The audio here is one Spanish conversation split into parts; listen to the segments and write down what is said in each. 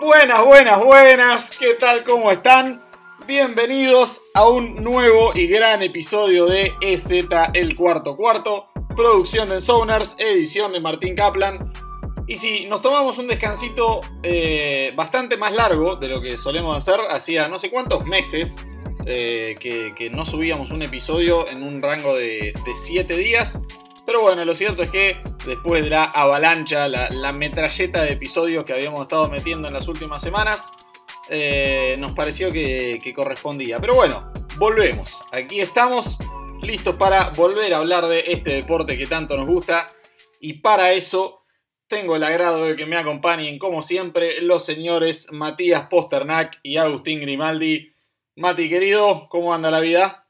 Buenas, buenas, buenas, ¿qué tal? ¿Cómo están? Bienvenidos a un nuevo y gran episodio de EZ El Cuarto Cuarto, producción de Sonars, edición de Martín Kaplan. Y si nos tomamos un descansito eh, bastante más largo de lo que solemos hacer, hacía no sé cuántos meses eh, que, no subíamos un episodio en un rango de 7 días. Pero bueno, lo cierto es que después de la avalancha, la, metralleta de episodios que habíamos estado metiendo en las últimas semanas, eh, nos pareció que, correspondía. Pero bueno, volvemos. Aquí estamos listos para volver a hablar de este deporte que tanto nos gusta. Y para eso tengo el agrado de que me acompañen, como siempre, los señores Matías Posternak y Agustín Grimaldi. Mati, querido, ¿cómo anda la vida?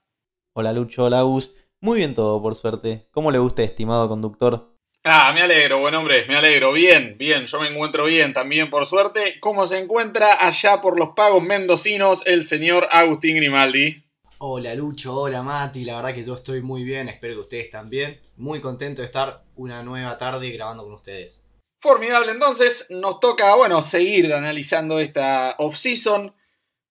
Hola Lucho, hola Gus. Muy bien todo, por suerte. ¿Cómo le gusta, estimado conductor? Ah, me alegro, buen hombre, me alegro. Bien, bien, yo me encuentro bien también, por suerte. ¿Cómo se encuentra allá por los pagos mendocinos el señor Agustín Grimaldi? Hola Lucho, hola Mati, la verdad que yo estoy muy bien, espero que ustedes también. Muy contento de estar una nueva tarde grabando con ustedes. Formidable, entonces nos toca, bueno, seguir analizando esta off-season.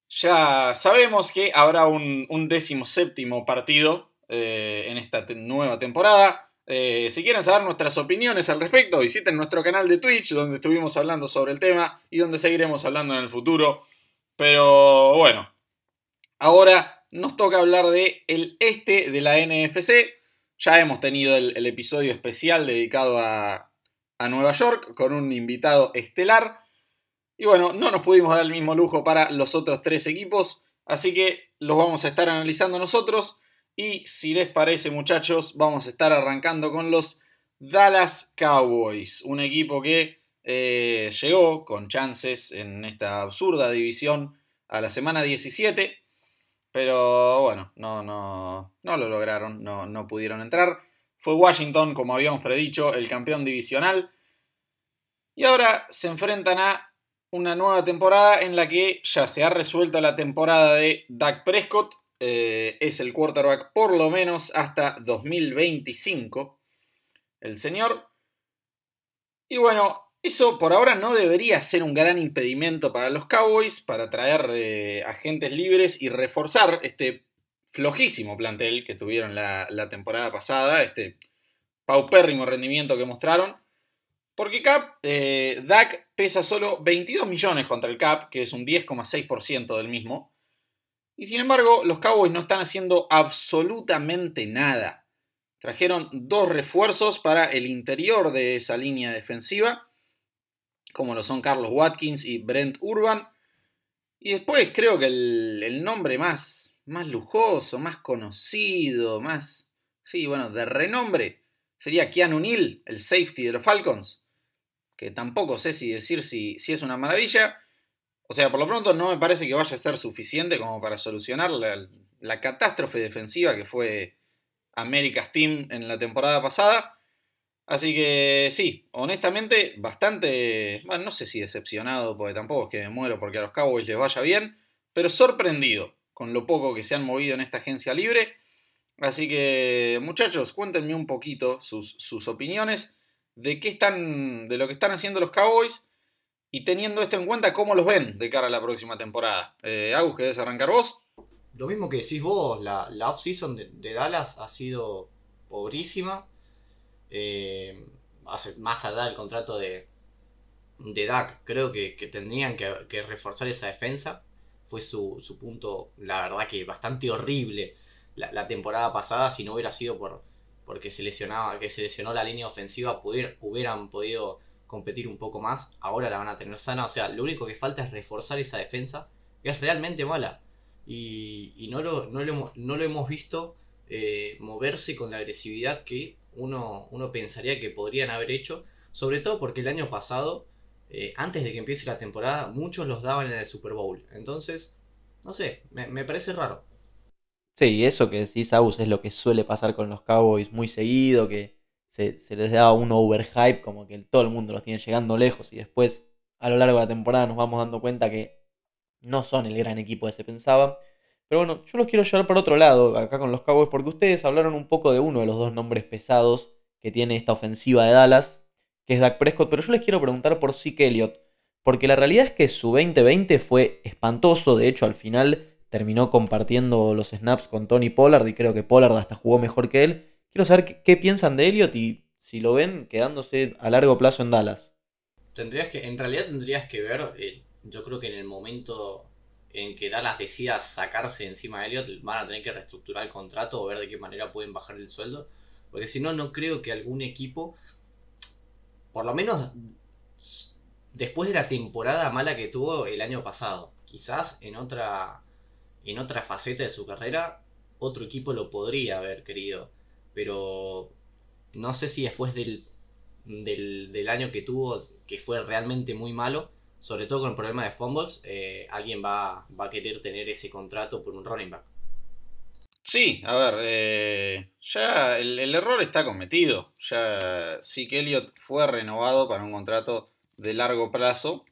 Ya sabemos que habrá un, un décimo séptimo partido eh, en esta nueva temporada. Eh, si quieren saber nuestras opiniones al respecto, visiten nuestro canal de Twitch, donde estuvimos hablando sobre el tema y donde seguiremos hablando en el futuro. Pero bueno, ahora nos toca hablar de el este de la NFC. Ya hemos tenido el, episodio especial dedicado a, a Nueva York con un invitado estelar. Y bueno, no nos pudimos dar el mismo lujo para los otros tres equipos, así que los vamos a estar analizando nosotros. Y si les parece muchachos, vamos a estar arrancando con los Dallas Cowboys, un equipo que eh, llegó con chances en esta absurda división a la semana 17, pero bueno, no, no, no lo lograron, no, no pudieron entrar. Fue Washington, como habíamos predicho, el campeón divisional. Y ahora se enfrentan a una nueva temporada en la que ya se ha resuelto la temporada de Dak Prescott, eh, es el quarterback por lo menos hasta 2025. El señor. Y bueno, eso por ahora no debería ser un gran impedimento para los Cowboys para traer eh, agentes libres y reforzar este flojísimo plantel que tuvieron la, temporada pasada, este paupérrimo rendimiento que mostraron. Porque Cap, eh, pesa solo 22 millones contra el Cap, que es un 10,6% del mismo. Y sin embargo, los Cowboys no están haciendo absolutamente nada. Trajeron dos refuerzos para el interior de esa línea defensiva, como lo son Carlos Watkins y Brent Urban. Y después creo que el, nombre más, más lujoso, más conocido, más... Sí, bueno, de renombre, sería Keanu Neal, el safety de los Falcons. Que tampoco sé si decir si, si es una maravilla. O sea, por lo pronto no me parece que vaya a ser suficiente como para solucionar la, catástrofe defensiva que fue America's Team en la temporada pasada. Así que sí, honestamente, bastante, bueno, no sé si decepcionado, porque tampoco es que me muero porque a los Cowboys les vaya bien, pero sorprendido con lo poco que se han movido en esta agencia libre. Así que, muchachos, cuéntenme un poquito sus, sus opiniones de qué están, de lo que están haciendo los Cowboys y teniendo esto en cuenta, ¿cómo los ven de cara a la próxima temporada? Eh, Agus, ¿querés arrancar vos? Lo mismo que decís vos, la, la off-season de, Dallas ha sido pobrísima. Eh, más allá del contrato de, de Dak, creo que, tendrían que, reforzar esa defensa. Fue su, punto, la verdad que bastante horrible la, temporada pasada. Si no hubiera sido por porque se lesionaba, que se lesionó la línea ofensiva, hubieran podido competir un poco más, ahora la van a tener sana, o sea, lo único que falta es reforzar esa defensa, que es realmente mala, y, no, lo, no, lo, hemos visto eh, moverse con la agresividad que uno, uno pensaría que podrían haber hecho, sobre todo porque el año pasado, eh, antes de que empiece la temporada, muchos los daban en el Super Bowl, entonces, no sé, me, me parece raro. Sí, eso que decís, Aus, es lo que suele pasar con los Cowboys muy seguido, que se, les da un overhype, como que todo el mundo los tiene llegando lejos y después a lo largo de la temporada nos vamos dando cuenta que no son el gran equipo que se pensaba. Pero bueno, yo los quiero llevar por otro lado, acá con los Cowboys, porque ustedes hablaron un poco de uno de los dos nombres pesados que tiene esta ofensiva de Dallas, que es Dak Prescott, pero yo les quiero preguntar por Zeke Elliott, Porque la realidad es que su 2020 fue espantoso. De hecho, al final terminó compartiendo los snaps con Tony Pollard y creo que Pollard hasta jugó mejor que él. Quiero saber qué, piensan de Elliot y si lo ven quedándose a largo plazo en Dallas. Tendrías que, en realidad tendrías que ver, eh, yo creo que en el momento en que Dallas decida sacarse encima de Elliot, van a tener que reestructurar el contrato o ver de qué manera pueden bajar el sueldo. Porque si no, no creo que algún equipo, por lo menos después de la temporada mala que tuvo el año pasado, quizás en otra, en otra faceta de su carrera, otro equipo lo podría haber querido. Pero no sé si después del, del, año que tuvo, que fue realmente muy malo, sobre todo con el problema de fumbles, eh, alguien va, va a querer tener ese contrato por un running back. Sí, a ver, eh, ya el, error está cometido. Ya sí que Elliot fue renovado para un contrato de largo plazo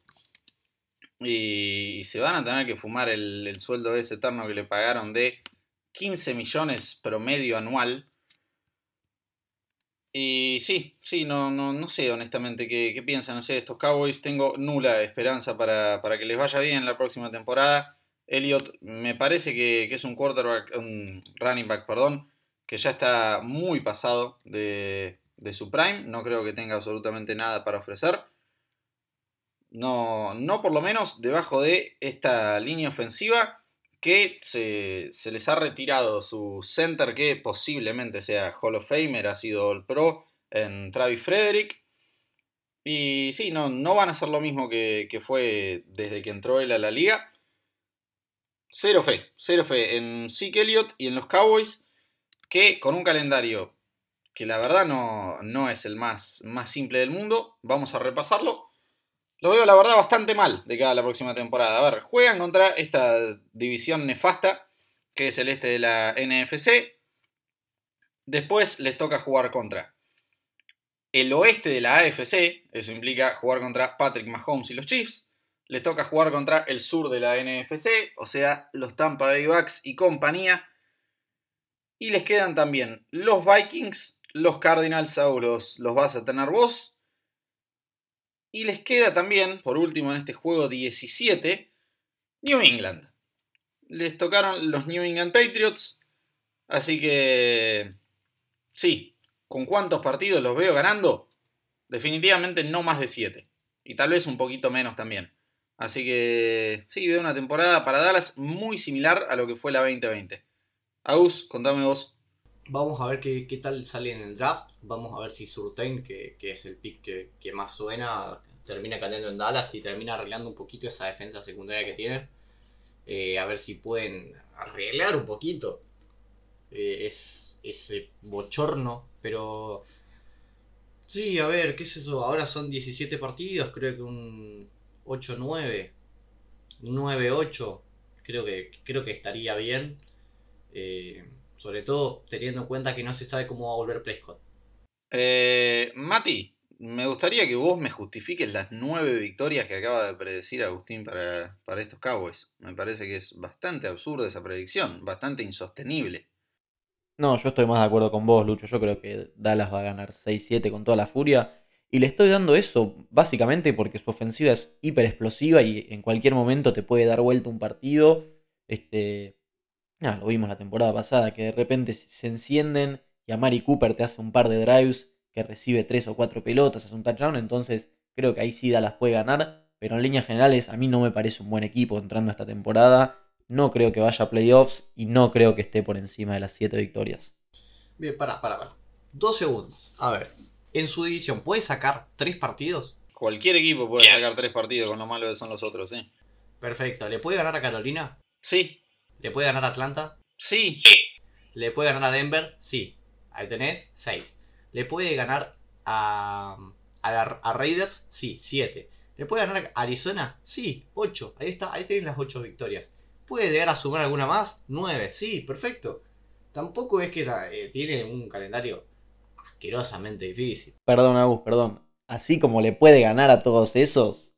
y, se van a tener que fumar el, sueldo ese eterno que le pagaron de 15 millones promedio anual. Y sí, sí, no, no, no sé honestamente qué, qué piensan sé, estos Cowboys. Tengo nula esperanza para, para que les vaya bien la próxima temporada. Elliot me parece que, es un quarterback, un running back, perdón, que ya está muy pasado de, su prime. No creo que tenga absolutamente nada para ofrecer. No, no por lo menos debajo de esta línea ofensiva que se, les ha retirado su center que posiblemente sea Hall of Famer, ha sido el pro en Travis Frederick. Y sí, no, no van a ser lo mismo que, que fue desde que entró él a la liga. Cero fe, cero fe en Zeke Elliott y en los Cowboys, que con un calendario que la verdad no, no es el más, más simple del mundo, vamos a repasarlo. Lo veo la verdad bastante mal de cada la próxima temporada. A ver, juegan contra esta división nefasta, que es el este de la NFC. Después les toca jugar contra el oeste de la AFC, eso implica jugar contra Patrick Mahomes y los Chiefs les toca jugar contra el sur de la NFC, o sea, los Tampa Bay Bucks y compañía. Y les quedan también los Vikings, los Cardinals, los, los vas a tener vos. Y les queda también, por último en este juego 17, New England. Les tocaron los New England Patriots. Así que, sí, ¿con cuántos partidos los veo ganando? Definitivamente no más de 7. Y tal vez un poquito menos también. Así que sí, veo una temporada para Dallas muy similar a lo que fue la 2020. Agus, contame vos. Vamos a ver qué, tal sale en el draft. Vamos a ver si Surtain, que, es el pick que, más suena, termina cayendo en Dallas y termina arreglando un poquito esa defensa secundaria que tiene. Eh, a ver si pueden arreglar un poquito eh, es, ese bochorno. Pero sí, a ver, ¿qué es eso? Ahora son 17 partidos, creo que un 8-9, 9-8, creo que, creo que estaría bien. Eh, sobre todo teniendo en cuenta que no se sabe cómo va a volver Prescott. Eh, Mati, me gustaría que vos me justifiques las nueve victorias que acaba de predecir Agustín para, para estos Cowboys. Me parece que es bastante absurda esa predicción, bastante insostenible. No, yo estoy más de acuerdo con vos, Lucho. Yo creo que Dallas va a ganar 6-7 con toda la furia. Y le estoy dando eso básicamente porque su ofensiva es hiper explosiva y en cualquier momento te puede dar vuelta un partido. Este, lo vimos la temporada pasada, que de repente se encienden y a Mari Cooper te hace un par de drives que recibe tres o cuatro pelotas, hace un touchdown. Entonces creo que ahí sí las puede ganar. Pero en líneas generales a mí no me parece un buen equipo entrando a esta temporada. No creo que vaya a playoffs y no creo que esté por encima de las siete victorias. Bien, para, para, para. Dos segundos. A ver, en su división puede sacar tres partidos. Cualquier equipo puede sacar tres partidos con lo malo que son los otros, sí. Perfecto. ¿Le puede ganar a Carolina? Sí. ¿Le puede ganar a Atlanta? Sí. Sí. ¿Le puede ganar a Denver? Sí. Ahí tenés, seis. ¿Le puede ganar a, a, Raiders? Sí, siete. ¿Le puede ganar a Arizona? Sí, ocho. Ahí está, ahí tenés las ocho victorias. ¿Puede llegar a sumar alguna más? Nueve. Sí, perfecto. Tampoco es que eh, tiene un calendario asquerosamente difícil. Perdón, Agus, perdón. Así como le puede ganar a todos esos,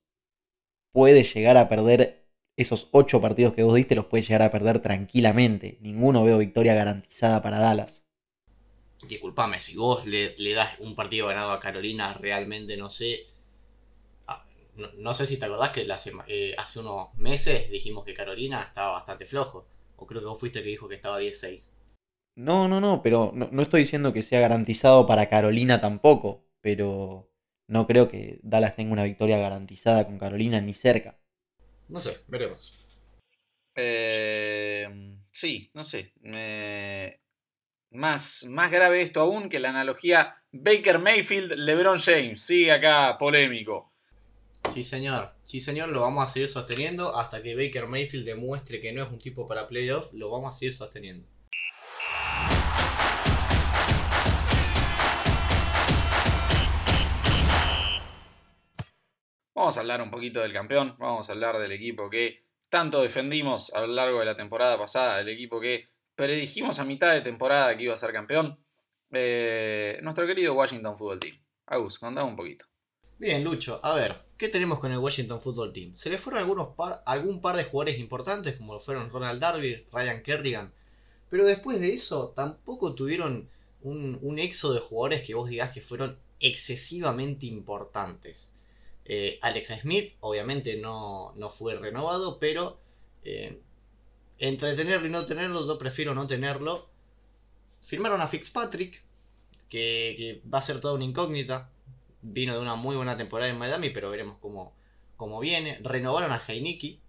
puede llegar a perder esos ocho partidos que vos diste, los puede llegar a perder tranquilamente. Ninguno veo victoria garantizada para Dallas. Disculpame, si vos le, das un partido ganado a Carolina, realmente no sé. Ah, no, sé si te acordás que eh, hace unos meses dijimos que Carolina estaba bastante flojo. O creo que vos fuiste el que dijo que estaba 10-6. No, no, no, pero no, estoy diciendo que sea garantizado para Carolina tampoco. Pero no creo que Dallas tenga una victoria garantizada con Carolina ni cerca. No sé, veremos. Eh, sí, no sé. Más, más grave esto aún que la analogía Baker Mayfield, LeBron James. Sí, acá polémico. Sí, señor. Sí, señor, lo vamos a seguir sosteniendo hasta que Baker Mayfield demuestre que no es un tipo para playoff. Lo vamos a seguir sosteniendo. Vamos a hablar un poquito del campeón. Vamos a hablar del equipo que tanto defendimos a lo largo de la temporada pasada. El equipo que predijimos a mitad de temporada que iba a ser campeón. Eh, nuestro querido Washington Football Team. Agus, contame un poquito. Bien, Lucho, a ver, ¿qué tenemos con el Washington Football Team? Se le fueron algunos algún par de jugadores importantes, como lo fueron Ronald Darby, Ryan Kerrigan, pero después de eso tampoco tuvieron un, éxodo de jugadores que vos digas que fueron excesivamente importantes. Eh, Alex Smith, obviamente, no, fue renovado, pero eh, entre tenerlo y no tenerlo, yo prefiero no tenerlo. Firmaron a Fitzpatrick, que, que va a ser toda una incógnita vino de una muy buena temporada en Miami, pero veremos cómo, cómo viene. Renovaron a Heineken,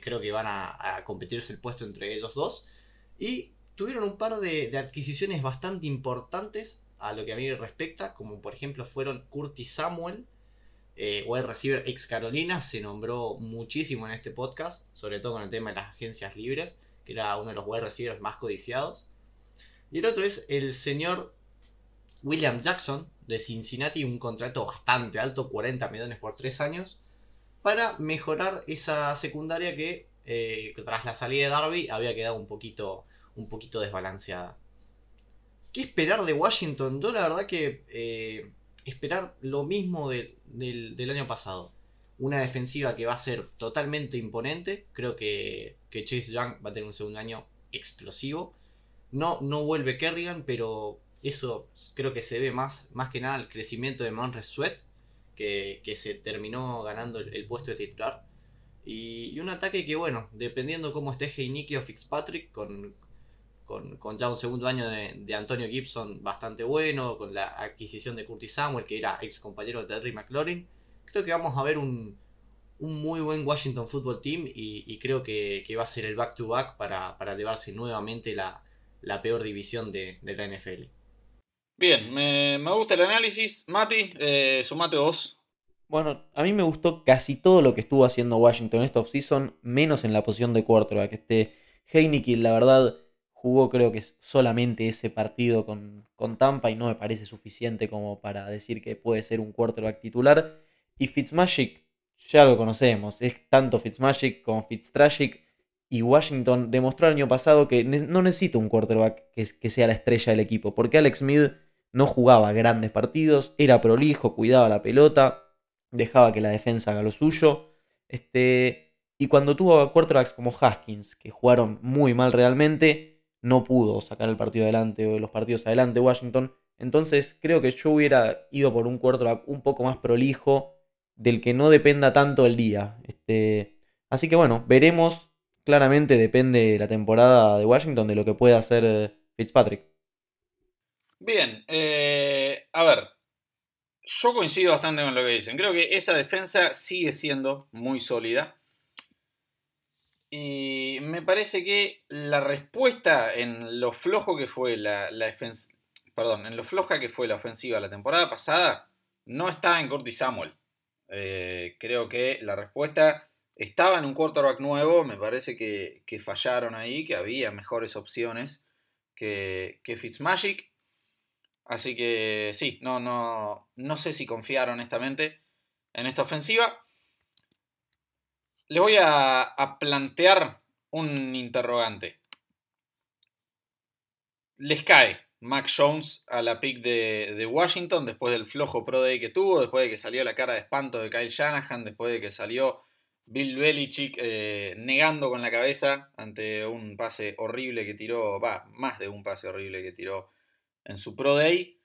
creo que van a, competirse el puesto entre ellos dos. Y tuvieron un par de, adquisiciones bastante importantes a lo que a mí respecta, como por ejemplo fueron Curtis Samuel, eh, wide receiver ex Carolina, se nombró muchísimo en este podcast, sobre todo con el tema de las agencias libres, que era uno de los wide receivers más codiciados. Y el otro es el señor William Jackson, de Cincinnati un contrato bastante alto, 40 millones por 3 años, para mejorar esa secundaria que eh, tras la salida de Darby había quedado un poquito, un poquito desbalanceada. ¿Qué esperar de Washington? Yo la verdad que eh, esperar lo mismo del, año pasado. Una defensiva que va a ser totalmente imponente. Creo que, que Chase Young va a tener un segundo año explosivo. No, no vuelve Kerrigan, pero eso creo que se ve más, más que nada el crecimiento de Monres Sweat, que, se terminó ganando el, puesto de titular. Y, un ataque que, bueno, dependiendo cómo esté Heineke o Fitzpatrick, con, con, ya un segundo año de, Antonio Gibson bastante bueno, con la adquisición de Curtis Samuel, que era ex compañero de Terry McLaurin, creo que vamos a ver un, muy buen Washington Football Team y, creo que, va a ser el back-to-back para, llevarse nuevamente la, peor división de la NFL. Bien, me, gusta el análisis. Mati, eh, sumate vos. Bueno, a mí me gustó casi todo lo que estuvo haciendo Washington esta offseason, menos en la posición de quarterback. Este Heineke, la verdad, jugó creo que solamente ese partido con, con, Tampa y no me parece suficiente como para decir que puede ser un quarterback titular. Y Fitzmagic, ya lo conocemos, es tanto Fitzmagic como Fitztragic. Y Washington demostró el año pasado que no necesita un quarterback que, que sea la estrella del equipo, porque Alex Smith no jugaba grandes partidos, era prolijo, cuidaba la pelota, dejaba que la defensa haga lo suyo. Este, y cuando tuvo quarterbacks como Haskins, que jugaron muy mal realmente, no pudo sacar el partido adelante o los partidos adelante Washington. Entonces creo que yo hubiera ido por un quarterback un poco más prolijo, del que no dependa tanto el día. Este, así que bueno, veremos. Claramente depende la temporada de Washington de lo que pueda hacer eh, Fitzpatrick. Bien, eh, a ver, yo coincido bastante con lo que dicen. Creo que esa defensa sigue siendo muy sólida. Y me parece que la respuesta en lo flojo que fue la. Perdón, en lo floja que fue la ofensiva la temporada pasada, no está en Curtis Samuel. Eh, creo que la respuesta estaba en un quarterback nuevo. Me parece que, fallaron ahí, que había mejores opciones que, que Fitzmagic. Así que sí, no, no, no sé si confiar honestamente en esta ofensiva. Le voy a, plantear un interrogante. Les cae Mac Jones a la pick de, Washington después del flojo Pro Day que tuvo, después de que salió la cara de espanto de Kyle Shanahan, después de que salió Bill Belichick eh, negando con la cabeza ante un pase horrible que tiró, va, más de un pase horrible que tiró en su Pro Day,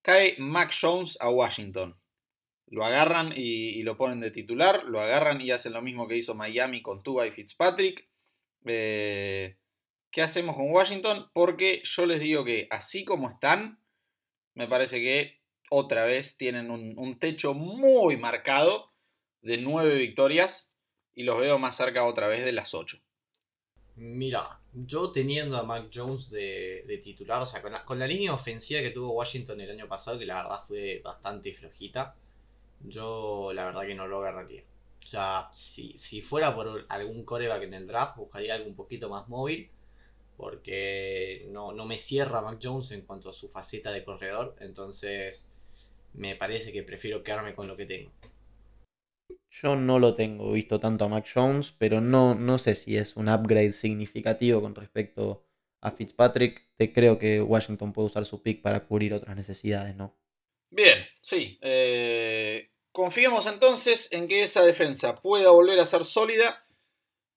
cae Mac Jones a Washington. Lo agarran y, lo ponen de titular, lo agarran y hacen lo mismo que hizo Miami con Tuba y Fitzpatrick. Eh, ¿Qué hacemos con Washington? Porque yo les digo que así como están, me parece que otra vez tienen un, techo muy marcado de nueve victorias y los veo más cerca otra vez de las ocho. Mira, yo teniendo a Mac Jones de, titular, o sea, con la, con la, línea ofensiva que tuvo Washington el año pasado, que la verdad fue bastante flojita, yo la verdad que no lo agarraría. O sea, si, si fuera por algún coreback en el draft, buscaría algo un poquito más móvil. Porque no, no me cierra Mac Jones en cuanto a su faceta de corredor. Entonces, me parece que prefiero quedarme con lo que tengo. Yo no lo tengo visto tanto a Mac Jones, pero no, no sé si es un upgrade significativo con respecto a Fitzpatrick. Te creo que Washington puede usar su pick para cubrir otras necesidades, ¿no? Bien, sí. Eh, Confiemos entonces en que esa defensa pueda volver a ser sólida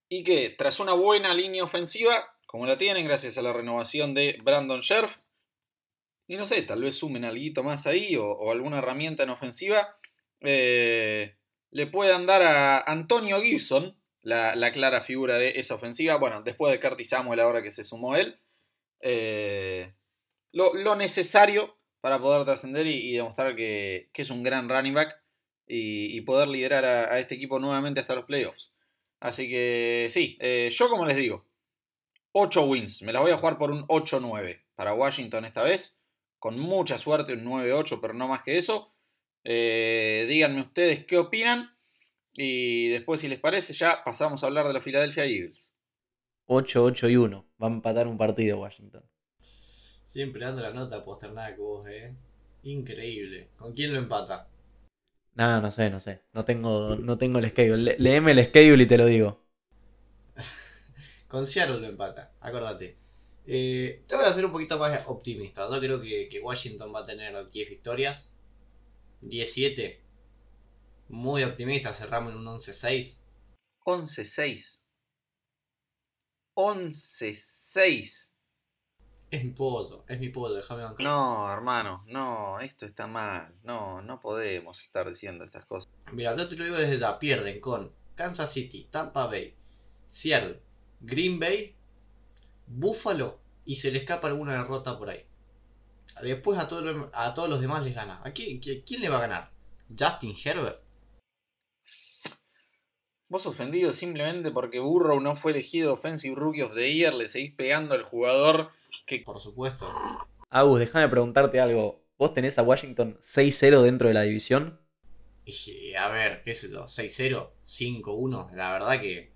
y que tras una buena línea ofensiva, como la tienen gracias a la renovación de Brandon Scherf, y no sé, tal vez sumen algo más ahí o, alguna herramienta en ofensiva, eh, le puedan dar a Antonio Gibson la, clara figura de esa ofensiva. Bueno, después de Curtis Samuel, ahora que se sumó él, eh, lo, necesario para poder trascender y, demostrar que, que, es un gran running back y, poder liderar a, este equipo nuevamente hasta los playoffs. Así que sí, eh, yo como les digo, 8 wins, me las voy a jugar por un 8-9 para Washington esta vez, con mucha suerte un 9-8, pero no más que eso. Eh, díganme ustedes qué opinan y después si les parece ya pasamos a hablar de la Philadelphia Eagles. 8-8 y 1, va a empatar un partido Washington. Siempre dando la nota posternada que vos, eh. Increíble. ¿Con quién lo empata? No, no sé, no sé. No tengo, no tengo el schedule. Leeme el schedule y te lo digo. Con Seattle lo empata, acordate. Eh, te voy a ser un poquito más optimista. Yo creo que, Washington va a tener 10 victorias. 17. Muy optimista, cerramos en un 11-6. 11-6. 11-6. Es mi pollo, es mi pollo, déjame bancar. No, hermano, no, esto está mal. No, no podemos estar diciendo estas cosas. Mira, yo te lo digo desde ya. Pierden con Kansas City, Tampa Bay, Seattle, Green Bay, Buffalo y se le escapa alguna derrota por ahí. Después a, a todos los demás les gana. ¿A quién, quién le va a ganar? ¿Justin Herbert? Vos ofendido simplemente porque Burrow no fue elegido Offensive Rookie of the Year, le seguís pegando al jugador que... Por supuesto. Agus, déjame preguntarte algo. ¿Vos tenés a Washington 6-0 dentro de la división? Y, a ver, qué es eso, 6-0, 5-1. La verdad que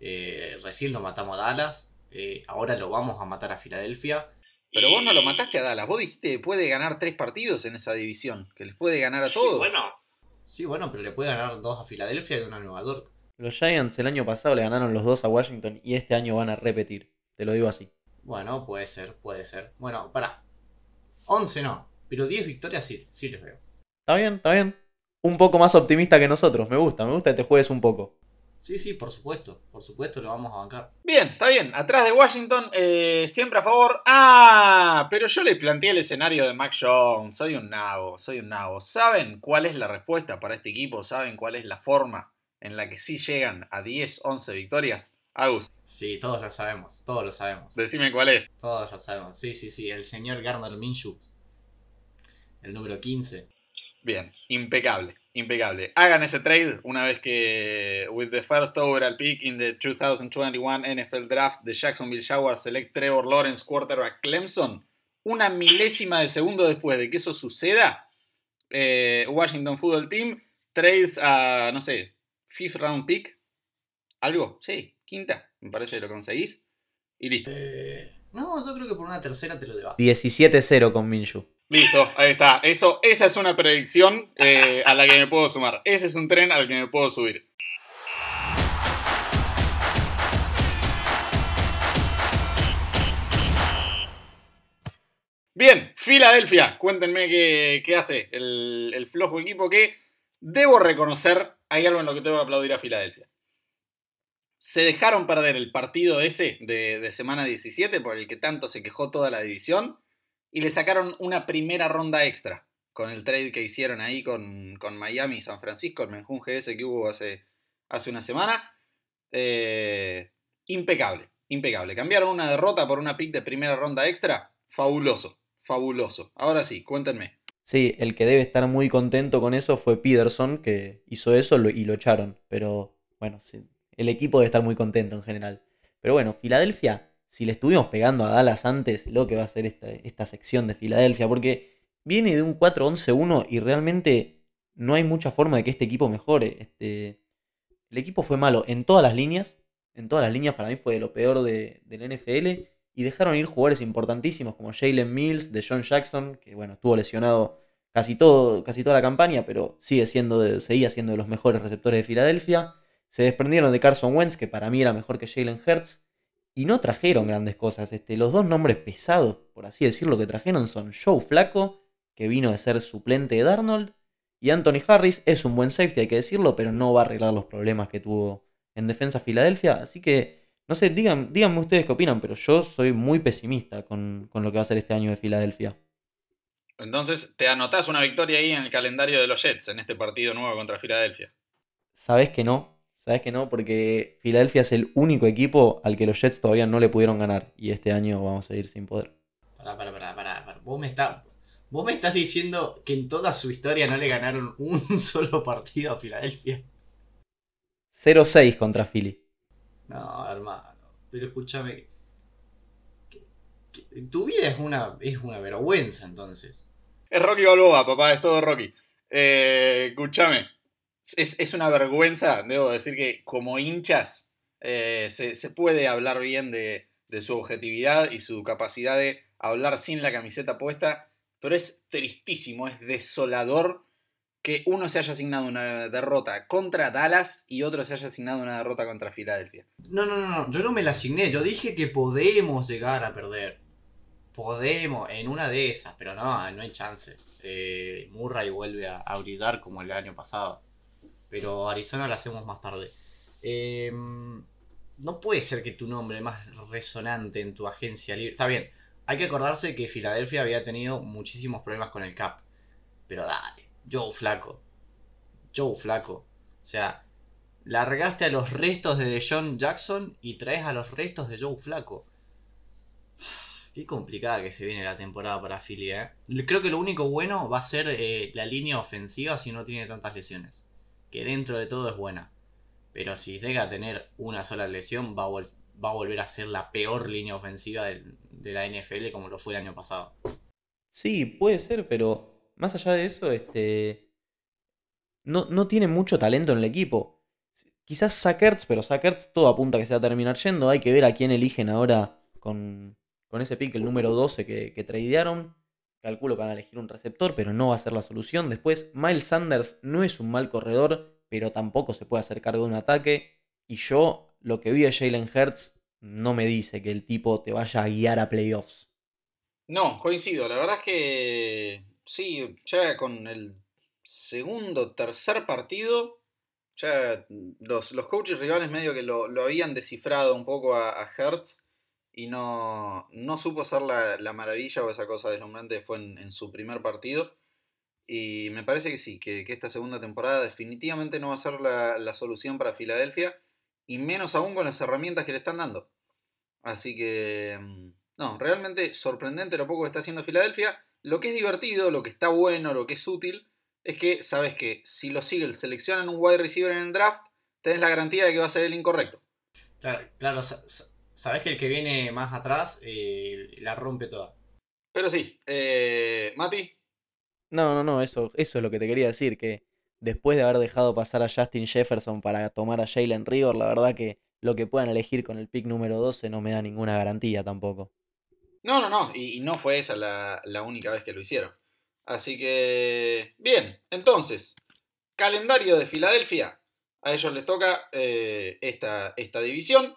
eh, recién lo matamos a Dallas, eh, ahora lo vamos a matar a Filadelfia. Pero vos no lo mataste a Dallas, vos dijiste que puede ganar tres partidos en esa división, que les puede ganar a todos. Bueno, Sí, bueno, pero le puede ganar dos a Filadelfia y una a Nueva York. Los Giants el año pasado le ganaron los dos a Washington y este año van a repetir. Te lo digo así. Bueno, puede ser, puede ser. Bueno, para. 11 no, pero 10 victorias sí, sí les veo. Está bien, está bien. Un poco más optimista que nosotros. Me gusta, me gusta que te juegues un poco. Sí, sí, por supuesto. Por supuesto lo vamos a bancar. Bien, está bien. Atrás de Washington, eh, siempre a favor. Ah, pero yo les planteé el escenario de Mac Jones. Soy un nabo, soy un nabo. ¿Saben cuál es la respuesta para este equipo? ¿Saben cuál es la forma en la que sí llegan a 10, 11 victorias? Agus. Sí, todos lo sabemos, todos lo sabemos. Decime cuál es. Todos lo sabemos. Sí, sí, sí. El señor Garner Minshew. El número 15. Bien, impecable, impecable. Hagan ese trade una vez que, with the first overall pick in the 2021 NFL Draft, the Jacksonville Jaguars select Trevor Lawrence, quarterback Clemson. Una milésima de segundo después de que eso suceda, eh, Washington Football Team trades a, no sé, fifth round pick. ¿Algo? Sí, quinta, me parece que lo conseguís. Y listo. Eh, no, yo creo que por una tercera te lo debas. 17-0 con Minshew. Listo, ahí está. Eso, esa es una predicción eh, a la que me puedo sumar. Ese es un tren al que me puedo subir. Bien, Filadelfia. Cuéntenme qué, hace el, flojo equipo que debo reconocer. Hay algo en lo que tengo que aplaudir a Filadelfia. Se dejaron perder el partido ese de, de semana 17 por el que tanto se quejó toda la división y le sacaron una primera ronda extra. con el trade que hicieron ahí con, Miami y San Francisco, el menjunje ese que hubo hace, hace una semana. Eh, impecable, impecable. Cambiaron una derrota por una pick de primera ronda extra. Fabuloso, fabuloso. Ahora sí, cuéntenme. Sí, el que debe estar muy contento con eso fue Peterson, que hizo eso y lo echaron. Pero bueno, el equipo debe estar muy contento en general. Pero bueno, Filadelfia, si le estuvimos pegando a Dallas antes, lo que va a ser esta, esta sección de Filadelfia, porque viene de un 4-11-1 y realmente no hay mucha forma de que este equipo mejore. Este, el equipo fue malo en todas las líneas. En todas las líneas para mí fue de lo peor de, del NFL. Y dejaron ir jugadores importantísimos como Jalen Mills, de John Jackson, que bueno, estuvo lesionado casi, todo, casi toda la campaña, pero sigue siendo seguía siendo de los mejores receptores de Filadelfia. Se desprendieron de Carson Wentz, que para mí era mejor que Jalen Hurts. Y no trajeron grandes cosas. Este, los dos nombres pesados, por así decirlo, que trajeron son Joe Flaco que vino de ser suplente de Darnold. Y Anthony Harris es un buen safety, hay que decirlo, pero no va a arreglar los problemas que tuvo en defensa Filadelfia. Así que, no sé, digan, díganme ustedes qué opinan, pero yo soy muy pesimista con, lo que va a ser este año de Filadelfia. Entonces, ¿te anotás una victoria ahí en el calendario de los Jets en este partido nuevo contra Filadelfia? Sabes que no, sabes que no, porque Filadelfia es el único equipo al que los Jets todavía no le pudieron ganar y este año vamos a ir sin poder. Pará, pará, pará, pará. Vos me, está, ¿Vos me estás diciendo que en toda su historia no le ganaron un solo partido a Filadelfia? 0-6 contra Philly. No, hermano. Pero escúchame. Tu vida es una, es una vergüenza entonces. Es Rocky Balboa, papá, es todo Rocky. Eh, escúchame. Es, una vergüenza, debo decir que como hinchas eh, se, puede hablar bien de su objetividad y su capacidad de hablar sin la camiseta puesta pero es tristísimo, es desolador que uno se haya asignado una derrota contra Dallas y otro se haya asignado una derrota contra Filadelfia. No, no, no, yo no me la asigné, yo dije que podemos llegar a perder. Podemos, en una de esas, pero no, no hay chance. Eh, Murray vuelve a, brillar como el año pasado. Pero Arizona la hacemos más tarde. Em, no puede ser que tu nombre más resonante en tu agencia libre. Está bien, hay que acordarse que Filadelfia había tenido muchísimos problemas con el cap. Pero dale, Joe Flaco. Joe Flaco. O sea, largaste a los restos de John Jackson y traes a los restos de Joe Flaco. Qué complicada que se viene la temporada para Philly, ¿eh? Creo que lo único bueno va a ser eh, la línea ofensiva si no tiene tantas lesiones. Que dentro de todo es buena. Pero si llega a tener una sola lesión, va a, va a volver a ser la peor línea ofensiva de, la NFL como lo fue el año pasado. Sí, puede ser, pero más allá de eso, este. No, no tiene mucho talento en el equipo. Quizás Sackerts, pero Sackerts todo apunta que se va a terminar yendo. Hay que ver a quién eligen ahora con, con ese pick, el número 12 que, que tradearon. Calculo que a elegir un receptor, pero no va a ser la solución. Después, Miles Sanders no es un mal corredor, pero tampoco se puede hacer cargo de un ataque. Y yo lo que vi de Jalen Hurts no me dice que el tipo te vaya a guiar a playoffs. No, coincido. La verdad es que sí, ya con el segundo, tercer partido, ya los, los coaches rivales medio que lo, habían descifrado un poco a, Hertz y no, no supo ser la, maravilla o esa cosa deslumbrante que fue en, su primer partido. Y me parece que sí, que, esta segunda temporada definitivamente no va a ser la, la solución para Filadelfia y menos aún con las herramientas que le están dando. Así que, mm, no, realmente sorprendente lo poco que está haciendo Filadelfia. Lo que es divertido, lo que está bueno, lo que es útil, es que sabes que si los Eagles seleccionan un wide receiver en el draft, tenés la garantía de que va a ser el incorrecto. Claro, sabes que el que viene más atrás eh, la rompe toda. Pero sí, eh, Mati. No, no, no, eso, eso es lo que te quería decir, que después de haber dejado pasar a Justin Jefferson para tomar a Jalen Rigor, la verdad que lo que puedan elegir con el pick número 12 no me da ninguna garantía tampoco. No, no, no, y, no fue esa la, única vez que lo hicieron. Así que, bien, entonces, calendario de Filadelfia. A ellos les toca eh, esta, esta, división.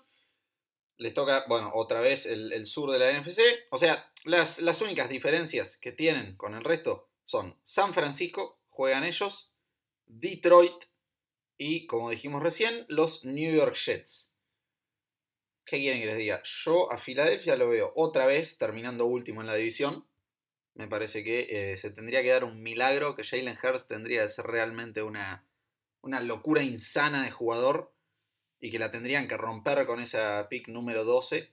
Les toca, bueno, otra vez el, sur de la NFC. O sea, las, las únicas diferencias que tienen con el resto son San Francisco, juegan ellos, Detroit y, como dijimos recién, los New York Jets. ¿Qué quieren que les diga? Yo a Filadelfia lo veo otra vez terminando último en la división. Me parece que eh, se tendría que dar un milagro, que Jalen Hurst tendría que ser realmente una, una locura insana de jugador y que la tendrían que romper con esa pick número 12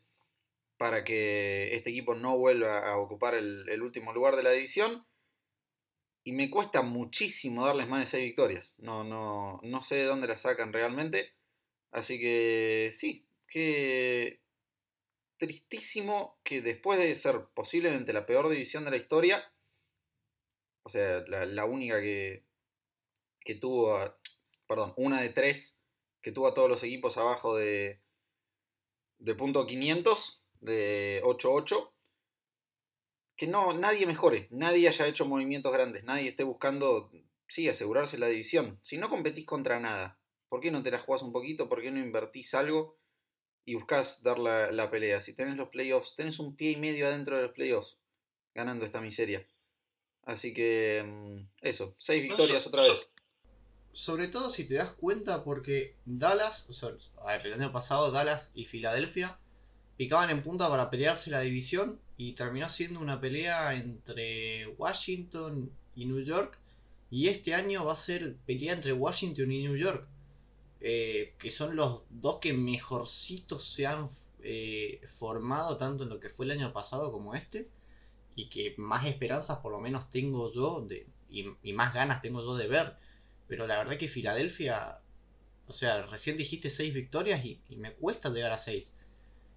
para que este equipo no vuelva a ocupar el, último lugar de la división. Y me cuesta muchísimo darles más de 6 victorias. No, no, no sé de dónde la sacan realmente. Así que sí, que tristísimo que después de ser posiblemente la peor división de la historia, o sea, la, única que, que tuvo, perdón, una de tres que tuvo a todos los equipos abajo de, de punto 500, de 8-8, que no, nadie mejore, nadie haya hecho movimientos grandes, nadie esté buscando, sí, asegurarse la división. Si no competís contra nada, ¿por qué no te la jugás un poquito? ¿Por qué no invertís algo? y buscas dar la, pelea. Si tenés los playoffs, tenés un pie y medio adentro de los playoffs ganando esta miseria. Así que mm, eso, seis victorias otra vez. Sobre todo si te das cuenta porque Dallas, o sea, el año pasado Dallas y Filadelfia picaban en punta para pelearse la división y terminó siendo una pelea entre Washington y New York y este año va a ser pelea entre Washington y New York. Eh, que son los dos que mejorcitos se han eh, formado tanto en lo que fue el año pasado como este, y que más esperanzas por lo menos tengo yo de, y, más ganas tengo yo de ver. Pero la verdad que Filadelfia, o sea, recién dijiste seis victorias y, me cuesta llegar a seis.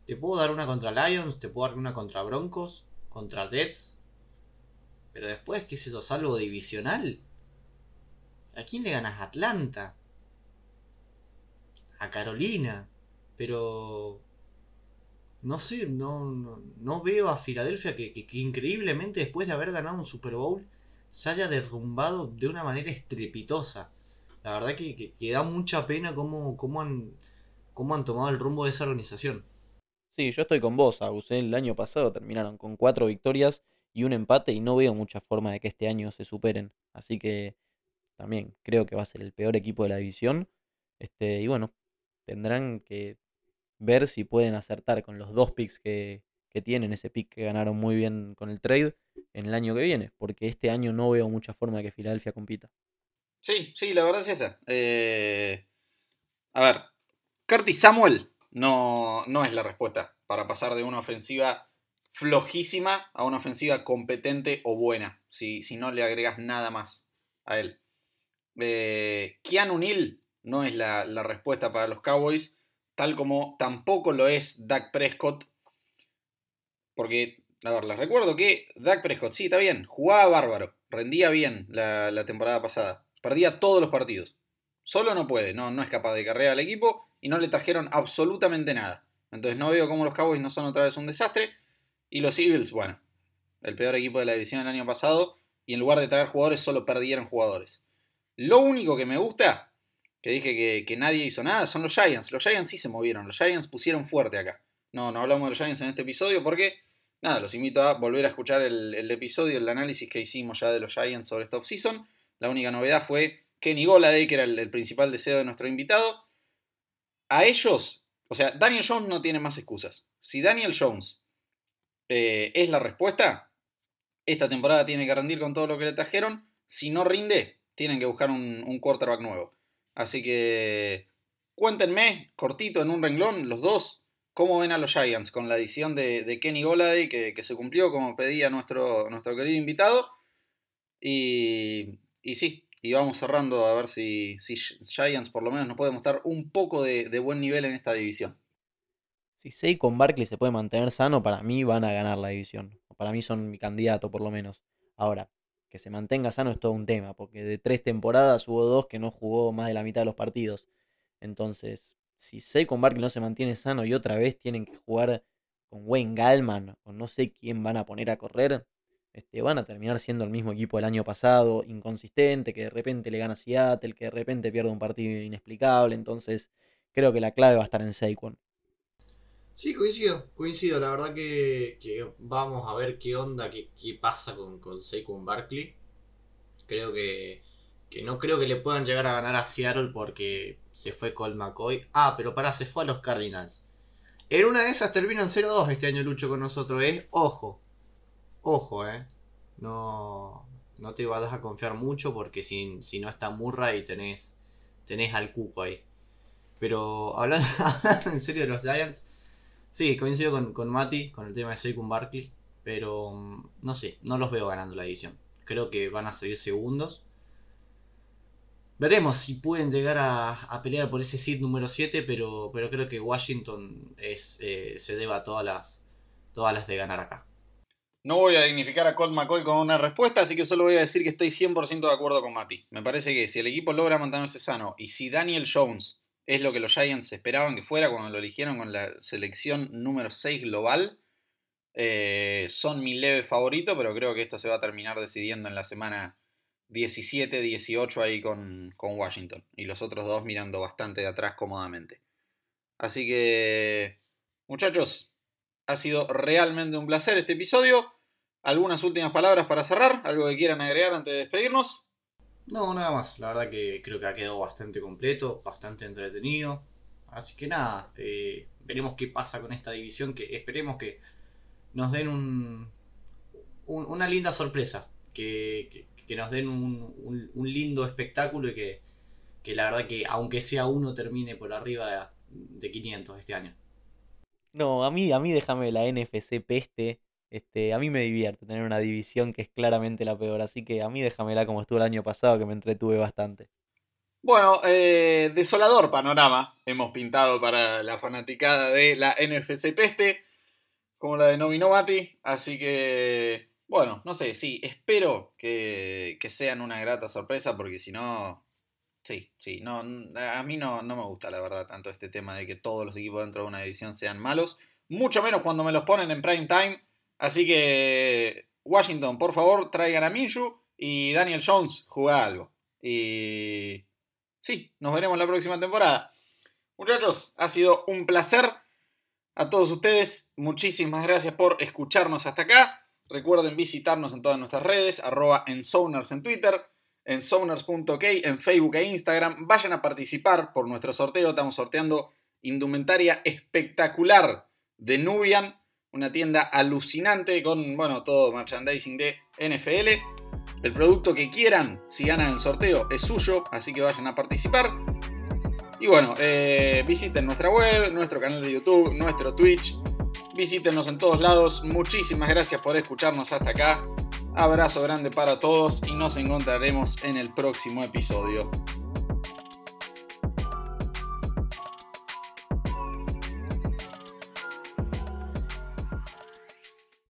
Te puedo dar una contra Lions, te puedo dar una contra Broncos, contra Jets. Pero después, ¿qué es eso? Salvo divisional. ¿A quién le ganas? Atlanta a Carolina. Pero no sé, no, no, veo a Filadelfia que, increíblemente después de haber ganado un Super Bowl se haya derrumbado de una manera estrepitosa. La verdad que, da mucha pena cómo, cómo, han, cómo han tomado el rumbo de esa organización. Sí, yo estoy con vos, Agus. ¿eh? El año pasado terminaron con cuatro victorias y un empate y no veo mucha forma de que este año se superen. Así que también creo que va a ser el peor equipo de la división. Este, y bueno, tendrán que ver si pueden acertar con los dos picks que, tienen, ese pick que ganaron muy bien con el trade en el año que viene, porque este año no veo mucha forma de que Filadelfia compita. Sí, sí, la verdad es esa. Eh, a ver, Curtis Samuel no, no es la respuesta para pasar de una ofensiva flojísima a una ofensiva competente o buena, si, si no le agregas nada más a él. Eh, Keanu Neal no es la, respuesta para los Cowboys, tal como tampoco lo es Dak Prescott. Porque, a ver, les recuerdo que Dak Prescott, sí, está bien, jugaba bárbaro, rendía bien la, temporada pasada, perdía todos los partidos. Solo no puede, no, no es capaz de carrear al equipo y no le trajeron absolutamente nada. Entonces no veo cómo los Cowboys no son otra vez un desastre. Y los Eagles, bueno, el peor equipo de la división el año pasado. Y en lugar de traer jugadores, solo perdieron jugadores. Lo único que me gusta que dije que, nadie hizo nada, son los Giants. Los Giants sí se movieron, los Giants pusieron fuerte acá. No, no hablamos de los Giants en este episodio porque, nada, los invito a volver a escuchar el, episodio, el análisis que hicimos ya de los Giants sobre esta offseason. La única novedad fue Kenny Goladay, que era el, principal deseo de nuestro invitado. A ellos, o sea, Daniel Jones no tiene más excusas. Si Daniel Jones eh, es la respuesta, esta temporada tiene que rendir con todo lo que le trajeron. Si no rinde, tienen que buscar un, un quarterback nuevo. Así que cuéntenme, cortito en un renglón, los dos, cómo ven a los Giants con la edición de, Kenny Goladay que, se cumplió como pedía nuestro, nuestro querido invitado. Y, y sí, y vamos cerrando a ver si, si Giants por lo menos nos puede mostrar un poco de, buen nivel en esta división. Si Saquon Barkley se puede mantener sano, para mí van a ganar la división. Para mí son mi candidato, por lo menos. Ahora, que se mantenga sano es todo un tema, porque de tres temporadas hubo dos que no jugó más de la mitad de los partidos. Entonces, si Saquon Barkley no se mantiene sano y otra vez tienen que jugar con Wayne Gallman o no sé quién van a poner a correr, este, van a terminar siendo el mismo equipo del año pasado, inconsistente, que de repente le gana a Seattle, que de repente pierde un partido inexplicable. Entonces, creo que la clave va a estar en Saquon. Sí, coincido, coincido. La verdad que, vamos a ver qué onda, qué, pasa con, con Saquon Barkley. Creo que, que no creo que le puedan llegar a ganar a Seattle porque se fue Colt McCoy. Ah, pero para, se fue a los Cardinals. En una de esas terminan 0-2 este año Lucho con nosotros, ¿eh? Ojo, ojo, ¿eh? no, no te vas a confiar mucho porque si, si no está Murray tenés, tenés al cuco ahí. Pero hablando, en serio de los Giants, sí, coincido con, con Mati, con el tema de Saquon Barkley, pero mm, no sé, no los veo ganando la división. Creo que van a seguir segundos. Veremos si pueden llegar a, pelear por ese seed número 7, pero, pero creo que Washington es, eh, se deba a todas las, todas las de ganar acá. No voy a dignificar a Colt McCoy con una respuesta, así que solo voy a decir que estoy 100% de acuerdo con Mati. Me parece que si el equipo logra mantenerse sano y si Daniel Jones es lo que los Giants esperaban que fuera cuando lo eligieron con la selección número 6 global, eh, son mi leve favorito, pero creo que esto se va a terminar decidiendo en la semana 17-18 ahí con, con Washington. Y los otros dos mirando bastante de atrás cómodamente. Así que, muchachos, ha sido realmente un placer este episodio. ¿Algunas últimas palabras para cerrar? ¿Algo que quieran agregar antes de despedirnos? No, nada más. La verdad que creo que ha quedado bastante completo, bastante entretenido. Así que nada, eh, veremos qué pasa con esta división. Que esperemos que nos den un, una linda sorpresa. Que, nos den un, lindo espectáculo y que, que la verdad que aunque sea uno termine por arriba de 500 este año. No, a mí, a mí déjame la NFC peste. Este, a mí me divierte tener una división que es claramente la peor, así que a mí déjamela como estuvo el año pasado, que me entretuve bastante. Bueno, eh, desolador panorama hemos pintado para la fanaticada de la NFC Peste, como la denominó Mati, así que, bueno, no sé, sí, espero que, sean una grata sorpresa, porque si no, Sí, sí, no, a mí no, no me gusta la verdad tanto este tema de que todos los equipos dentro de una división sean malos, mucho menos cuando me los ponen en prime time. Así que Washington, por favor, traigan a Minshu y Daniel Jones juega algo. Y sí, nos veremos la próxima temporada. Muchachos, ha sido un placer. A todos ustedes, muchísimas gracias por escucharnos hasta acá. Recuerden visitarnos en todas nuestras redes, arroba en en Twitter, en Sounders.ok, en Facebook e Instagram. Vayan a participar por nuestro sorteo. Estamos sorteando indumentaria espectacular de Nubian, una tienda alucinante con, bueno, todo merchandising de NFL. El producto que quieran, si ganan el sorteo, es suyo, así que vayan a participar. Y bueno, eh, visiten nuestra web, nuestro canal de YouTube, nuestro Twitch. Visítenos en todos lados. Muchísimas gracias por escucharnos hasta acá. Abrazo grande para todos y nos encontraremos en el próximo episodio.